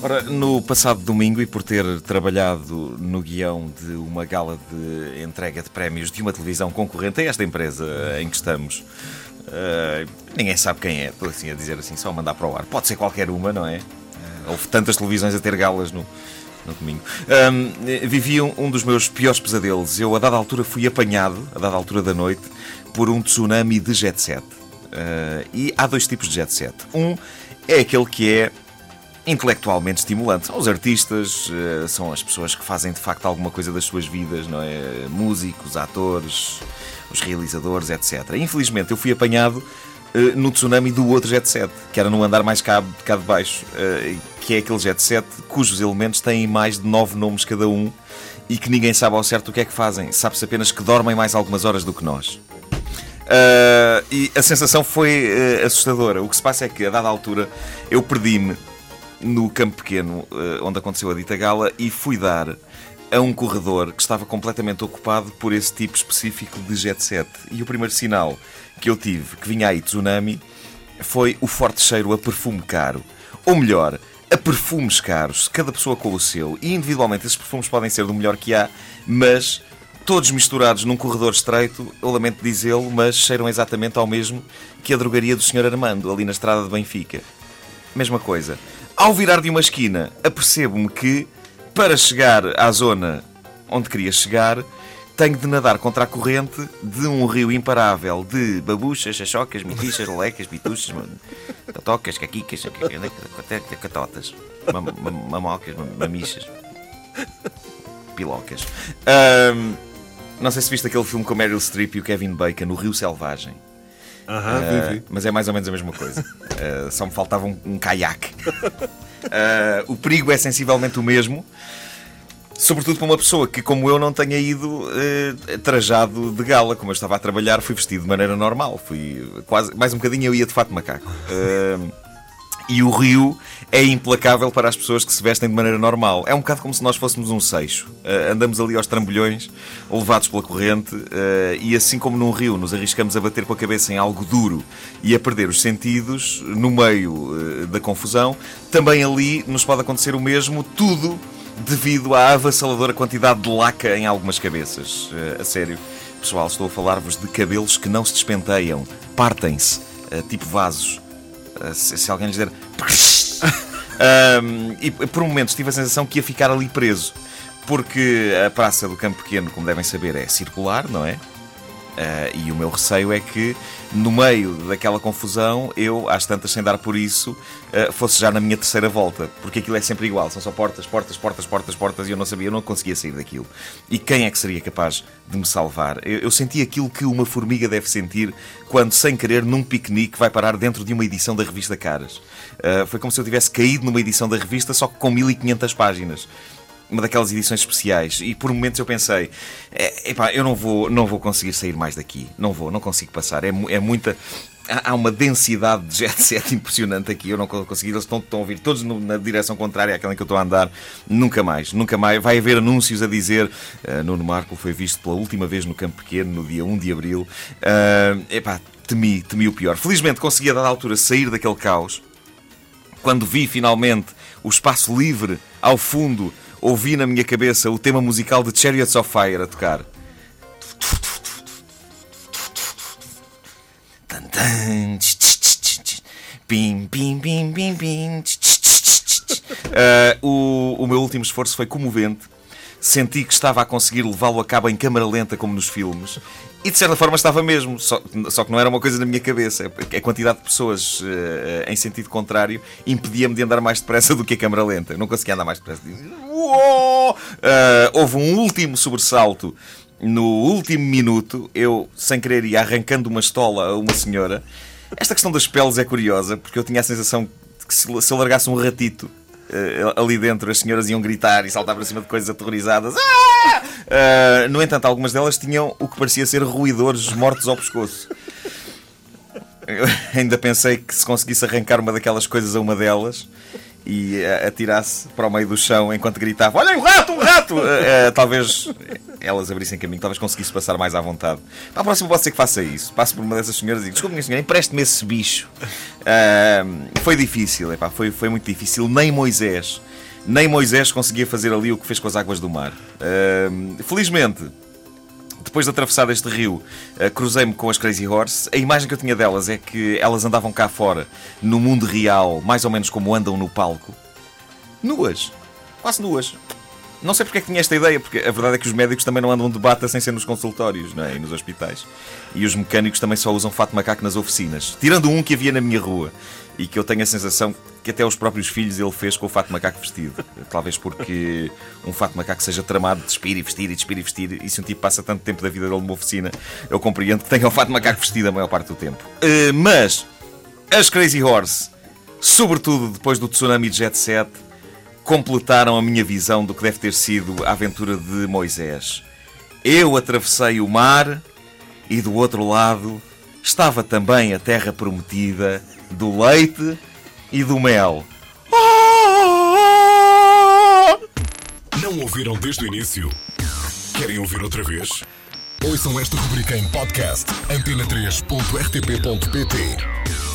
Ora, no passado domingo, e por ter trabalhado no guião de uma gala de entrega de prémios de uma televisão concorrente a esta empresa em que estamos, uh, ninguém sabe quem é, estou assim a dizer assim, só mandar para o ar. Pode ser qualquer uma, não é? Uh, houve tantas televisões a ter galas no, no domingo. Um, vivi um, um, dos meus piores pesadelos. Eu, a dada altura, fui apanhado, a dada altura da noite, por um tsunami de jet set. Uh, e há dois tipos de jet set. Um é aquele que é intelectualmente estimulante. São os artistas, uh, são as pessoas que fazem de facto alguma coisa das suas vidas, não é? Músicos, atores, os realizadores, etc. Infelizmente eu fui apanhado uh, no tsunami do outro jet set, que era no andar mais cá, cá de baixo, que é aquele jet set cujos elementos têm mais de nove nomes cada um e que ninguém sabe ao certo o que é que fazem. Sabe-se apenas que dormem mais algumas horas do que nós. Uh, e a sensação foi uh, assustadora. O que se passa é que, a dada altura, eu perdi-me no campo pequeno uh, onde aconteceu a dita gala e fui dar a um corredor que estava completamente ocupado por esse tipo específico de jet set. E o primeiro sinal que eu tive que vinha aí tsunami foi o forte cheiro a perfume caro. Ou melhor, a perfumes caros, cada pessoa com o seu. E individualmente esses perfumes podem ser do melhor que há, mas todos misturados num corredor estreito, eu lamento dizê-lo, mas cheiram exatamente ao mesmo que a drogaria do Sr. Armando, ali na estrada de Benfica. Mesma coisa. Ao virar de uma esquina, apercebo-me que, para chegar à zona onde queria chegar, tenho de nadar contra a corrente de um rio imparável de babuchas, chachocas, mitichas, lecas, bituchas, totocas, caquicas, catotas, mamocas, mamichas, pilocas. Um, não sei se viste aquele filme com Meryl Streep e o Kevin Bacon, no Rio Selvagem. Aham, uh, vi, vi. Mas é mais ou menos a mesma coisa. Uh, só me faltava um, um caiaque. Uh, o perigo é sensivelmente o mesmo. Sobretudo para uma pessoa que, como eu, não tenha ido trajado de gala. Como eu estava a trabalhar, fui vestido de maneira normal. Fui quase mais um bocadinho eu ia de fato macaco. E o rio é implacável para as pessoas que se vestem de maneira normal. É um bocado como se nós fôssemos um seixo. Uh, andamos ali aos trambolhões, levados pela corrente, uh, e assim como num rio nos arriscamos a bater com a cabeça em algo duro e a perder os sentidos no meio uh, da confusão, também ali nos pode acontecer o mesmo, tudo devido à avassaladora quantidade de laca em algumas cabeças. a sério, pessoal, estou a falar-vos de cabelos que não se despenteiam, partem-se, tipo vasos. Se, se alguém lhes der um, e por um momento tive a sensação que ia ficar ali preso. Porque a praça do Campo Pequeno, como devem saber, é circular, não é? Uh, e o meu receio é que, no meio daquela confusão, eu, às tantas, sem dar por isso, uh, fosse já na minha terceira volta. Porque aquilo é sempre igual, são só portas, portas, portas, portas, portas, e eu não sabia, eu não conseguia sair daquilo. E quem é que seria capaz de me salvar? Eu, eu senti aquilo que uma formiga deve sentir quando, sem querer, num piquenique, vai parar dentro de uma edição da revista Caras. Uh, foi como se eu tivesse caído numa edição da revista, só que com 1500 páginas uma daquelas edições especiais e por momentos eu pensei é, epá, eu não vou, não vou conseguir sair mais daqui não vou, não consigo passar é, é muita há uma densidade de jet set impressionante aqui. Eu não consegui, eles estão, estão a ouvir todos na direção contrária àquela em que eu estou a andar. Nunca mais, nunca mais. Vai haver anúncios a dizer: uh, Nuno Marco foi visto pela última vez no Campo Pequeno no dia 1 de abril. Uh, epá, temi, temi o pior. Felizmente consegui a dada altura sair daquele caos. Quando vi finalmente o espaço livre ao fundo ouvi na minha cabeça o tema musical de Chariots of Fire a tocar. Pim, o, o meu último esforço foi comovente. Senti que estava a conseguir levá-lo a cabo em câmara lenta, como nos filmes, e de certa forma estava mesmo, só, só, que não era uma coisa na minha cabeça. A quantidade de pessoas uh, em sentido contrário impedia-me de andar mais depressa do que a câmara lenta. Eu não conseguia andar mais depressa. Uh, houve um último sobressalto no último minuto. Eu, sem querer, ia arrancando uma estola a uma senhora. Esta questão das peles é curiosa, porque eu tinha a sensação que se, se eu largasse um ratito ali dentro, as senhoras iam gritar e saltar para cima de coisas aterrorizadas. Uh, no entanto, algumas delas tinham o que parecia ser ruidores mortos ao pescoço. Eu ainda pensei que se conseguisse arrancar uma daquelas coisas a uma delas e atirasse para o meio do chão enquanto gritava: Olha, um rato, um rato! Uh, talvez elas abrissem caminho, talvez conseguisse passar mais à vontade. Para a próxima pode ser que faça isso. Passo por uma dessas senhoras e digo: Desculpe, minha senhora, empreste-me esse bicho. Uh, foi difícil, epá, foi, foi muito difícil. Nem Moisés, nem Moisés conseguia fazer ali o que fez com as águas do mar. Uh, felizmente depois de atravessar este rio, uh, cruzei-me com as Crazy Horse. A imagem que eu tinha delas é que elas andavam cá fora, no mundo real, mais ou menos como andam no palco, nuas, quase nuas. Não sei porque é que tinha esta ideia, porque a verdade é que os médicos também não andam de bata sem ser nos consultórios não é? e nos hospitais. E os mecânicos também só usam fato macaco nas oficinas. Tirando um que havia na minha rua e que eu tenho a sensação que até os próprios filhos ele fez com o fato macaco vestido. Talvez porque um fato macaco seja tramado de despir e vestir e despir e vestir. E se um tipo passa tanto tempo da vida dele numa oficina, eu compreendo que tenha o fato macaco vestido a maior parte do tempo. Uh, mas as Crazy Horse, sobretudo depois do tsunami de Jet Set completaram a minha visão do que deve ter sido a aventura de Moisés. Eu atravessei o mar e do outro lado estava também a terra prometida do leite e do mel. Não ouviram desde o início? Querem ouvir outra vez? Ouçam esta rubrica em podcast antena3.rtp.pt